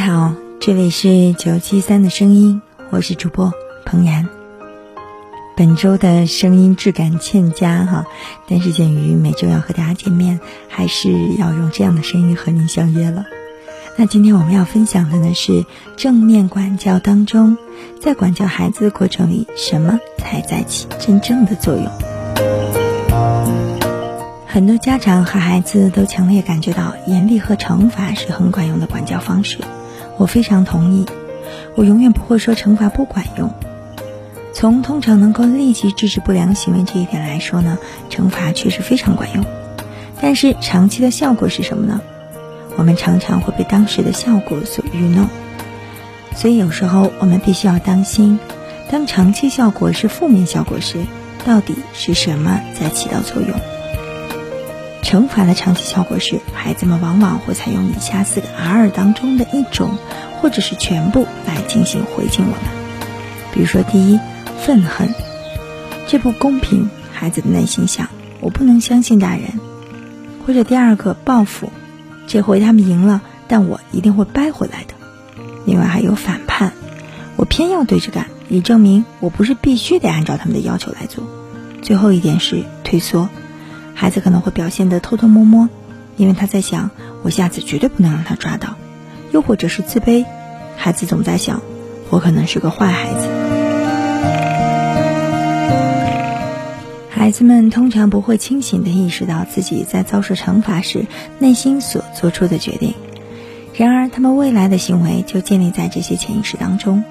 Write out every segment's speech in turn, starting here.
好，这里是九七三的声音，我是主播彭然。本周的声音质感欠佳哈，但是鉴于每周要和大家见面，还是要用这样的声音和您相约了。那今天我们要分享的呢是正面管教当中，在管教孩子的过程里，什么才在起真正的作用？很多家长和孩子都强烈感觉到严厉和惩罚是很管用的管教方式。我非常同意，我永远不会说惩罚不管用。从通常能够立即制止不良行为这一点来说呢，惩罚确实非常管用。但是长期的效果是什么呢？我们常常会被当时的效果所愚弄。所以有时候我们必须要当心，当长期效果是负面效果时，到底是什么在起到作用？惩罚的长期效果是，孩子们往往会采用以下四个 R 当中的一种，或者是全部来进行回敬我们。比如说，第一，愤恨，这不公平，孩子的内心想，我不能相信大人；或者第二个，报复，这回他们赢了，但我一定会掰回来的。另外还有反叛，我偏要对着干，以证明我不是必须得按照他们的要求来做。最后一点是退缩。孩子可能会表现得偷偷摸摸，因为他在想，我下次绝对不能让他抓到；又或者是自卑，孩子总在想，我可能是个坏孩子。孩子们通常不会清醒地意识到自己在遭受惩罚时内心所做出的决定，然而他们未来的行为就建立在这些潜意识当中。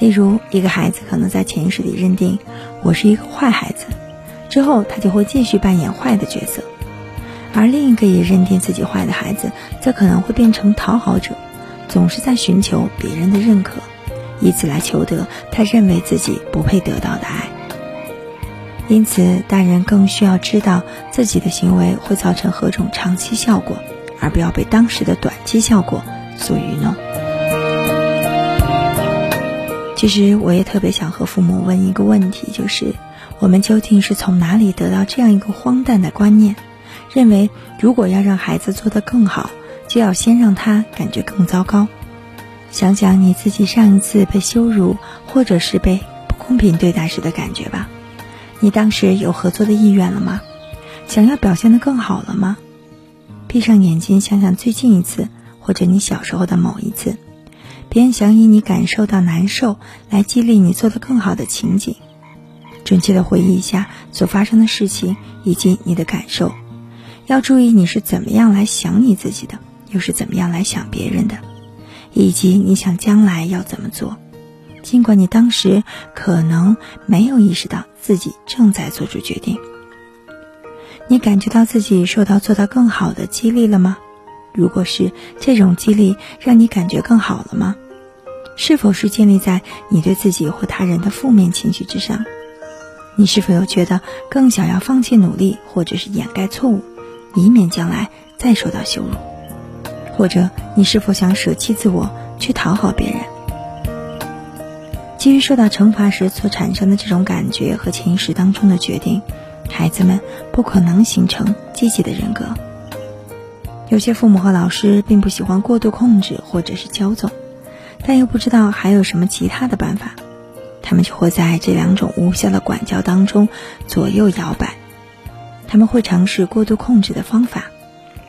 例如，一个孩子可能在潜意识里认定，我是一个坏孩子。之后，他就会继续扮演坏的角色，而另一个也认定自己坏的孩子，则可能会变成讨好者，总是在寻求别人的认可，以此来求得他认为自己不配得到的爱。因此，大人更需要知道自己的行为会造成何种长期效果，而不要被当时的短期效果所愚弄。其实，我也特别想和父母问一个问题，就是。我们究竟是从哪里得到这样一个荒诞的观念，认为如果要让孩子做得更好，就要先让他感觉更糟糕？想想你自己上一次被羞辱或者是被不公平对待时的感觉吧。你当时有合作的意愿了吗？想要表现得更好了吗？闭上眼睛，想想最近一次，或者你小时候的某一次，别人想以你感受到难受来激励你做得更好的情景。准确的回忆一下所发生的事情以及你的感受，要注意你是怎么样来想你自己的，又是怎么样来想别人的，以及你想将来要怎么做。尽管你当时可能没有意识到自己正在做出决定，你感觉到自己受到做到更好的激励了吗？如果是这种激励让你感觉更好了吗？是否是建立在你对自己或他人的负面情绪之上？你是否有觉得更想要放弃努力，或者是掩盖错误，以免将来再受到羞辱？或者你是否想舍弃自我，去讨好别人？基于受到惩罚时所产生的这种感觉和潜意识当中的决定，孩子们不可能形成积极的人格。有些父母和老师并不喜欢过度控制或者是骄纵，但又不知道还有什么其他的办法。他们就会在这两种无效的管教当中左右摇摆，他们会尝试过度控制的方法，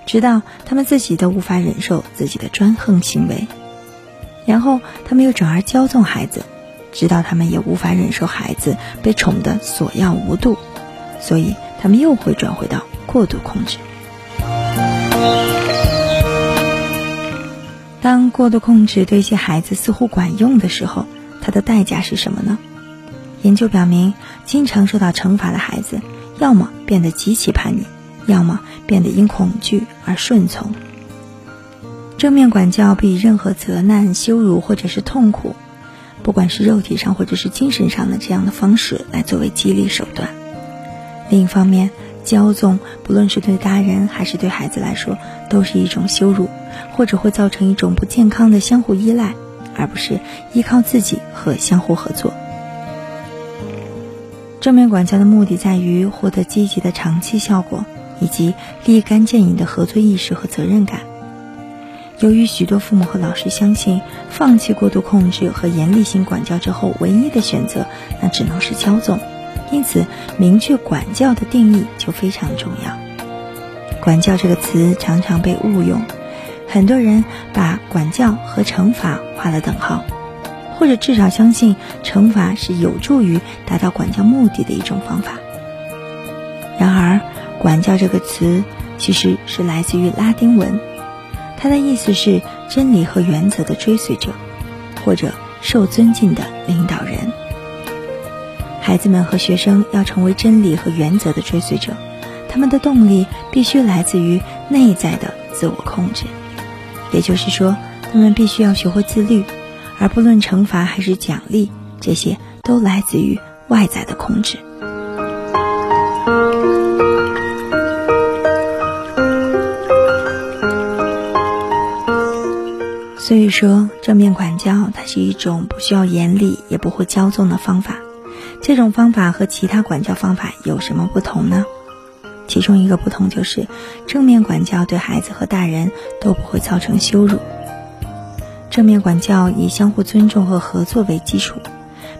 直到他们自己都无法忍受自己的专横行为，然后他们又转而骄纵孩子，直到他们也无法忍受孩子被宠得索要无度，所以他们又会转回到过度控制。当过度控制对一些孩子似乎管用的时候，它的代价是什么呢？研究表明，经常受到惩罚的孩子，要么变得极其叛逆，要么变得因恐惧而顺从。正面管教比任何责难、羞辱或者是痛苦，不管是肉体上或者是精神上的这样的方式来作为激励手段。另一方面，骄纵不论是对大人还是对孩子来说，都是一种羞辱，或者会造成一种不健康的相互依赖，而不是依靠自己和相互合作。正面管教的目的在于获得积极的长期效果，以及立竿见影的合作意识和责任感。由于许多父母和老师相信，放弃过度控制和严厉性管教之后，唯一的选择那只能是骄纵，因此明确管教的定义就非常重要。管教这个词常常被误用，很多人把管教和惩罚画了等号，或者至少相信惩罚是有助于达到管教目的的一种方法。然而，管教这个词其实是来自于拉丁文。它的意思是真理和原则的追随者，或者受尊敬的领导人。孩子们和学生要成为真理和原则的追随者，他们的动力必须来自于内在的自我控制，也就是说，他们必须要学会自律，而不论惩罚还是奖励，这些都来自于外在的控制。所以说，正面管教它是一种不需要严厉也不会骄纵的方法。这种方法和其他管教方法有什么不同呢？其中一个不同就是，正面管教对孩子和大人都不会造成羞辱。正面管教以相互尊重和合作为基础，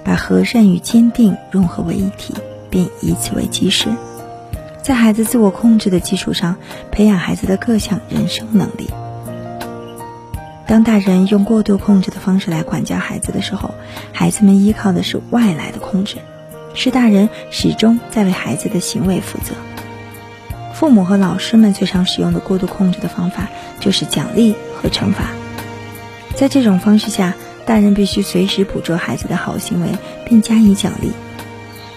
把和善与坚定融合为一体，并以此为基石，在孩子自我控制的基础上，培养孩子的各项人生能力。当大人用过度控制的方式来管教孩子的时候，孩子们依靠的是外来的控制，是大人始终在为孩子的行为负责。父母和老师们最常使用的过度控制的方法就是奖励和惩罚。在这种方式下，大人必须随时捕捉孩子的好行为并加以奖励，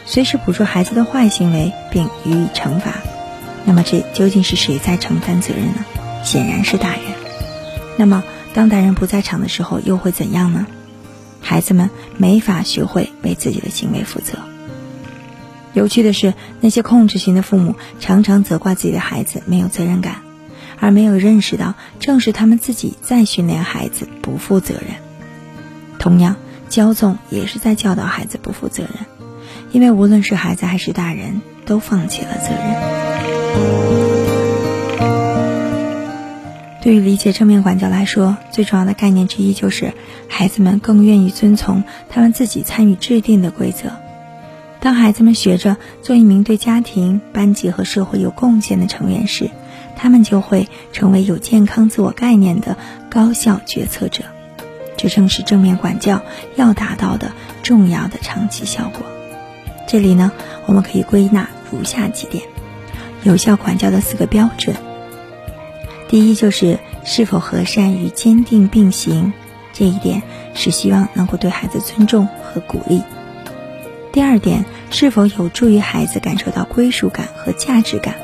随时捕捉孩子的坏行为并予以惩罚。那么，这究竟是谁在承担责任呢？显然是大人。那么。当大人不在场的时候，又会怎样呢？孩子们没法学会为自己的行为负责。有趣的是，那些控制型的父母常常责怪自己的孩子没有责任感，而没有认识到，正是他们自己在训练孩子不负责任。同样，骄纵也是在教导孩子不负责任，因为无论是孩子还是大人，都放弃了责任。对于理解正面管教来说，最重要的概念之一就是，孩子们更愿意遵从他们自己参与制定的规则。当孩子们学着做一名对家庭、班级和社会有贡献的成员时，他们就会成为有健康自我概念的高效决策者。这正是正面管教要达到的重要的长期效果。这里呢，我们可以归纳如下几点：有效管教的四个标准。第一就是是否和善与坚定并行，这一点是希望能够对孩子尊重和鼓励。第二点是否有助于孩子感受到归属感和价值感，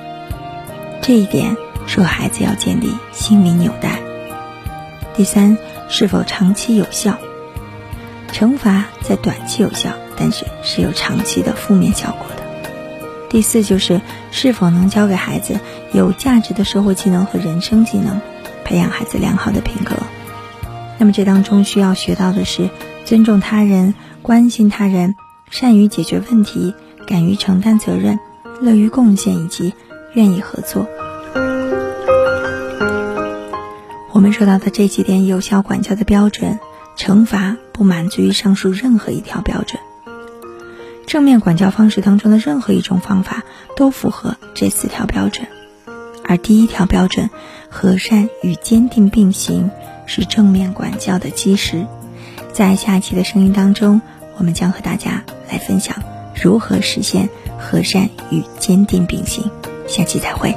这一点是和孩子要建立心理纽带。第三是否长期有效，惩罚在短期有效，但是是有长期的负面效果的。第四就是是否能教给孩子有价值的社会技能和人生技能，培养孩子良好的品格。那么这当中需要学到的是尊重他人、关心他人、善于解决问题、敢于承担责任、乐于贡献以及愿意合作。我们说到的这几点有效管教的标准，惩罚不满足于上述任何一条标准。正面管教方式当中的任何一种方法都符合这四条标准，而第一条标准“和善与坚定并行”是正面管教的基石。在下期的声音当中，我们将和大家来分享如何实现和善与坚定并行。下期再会。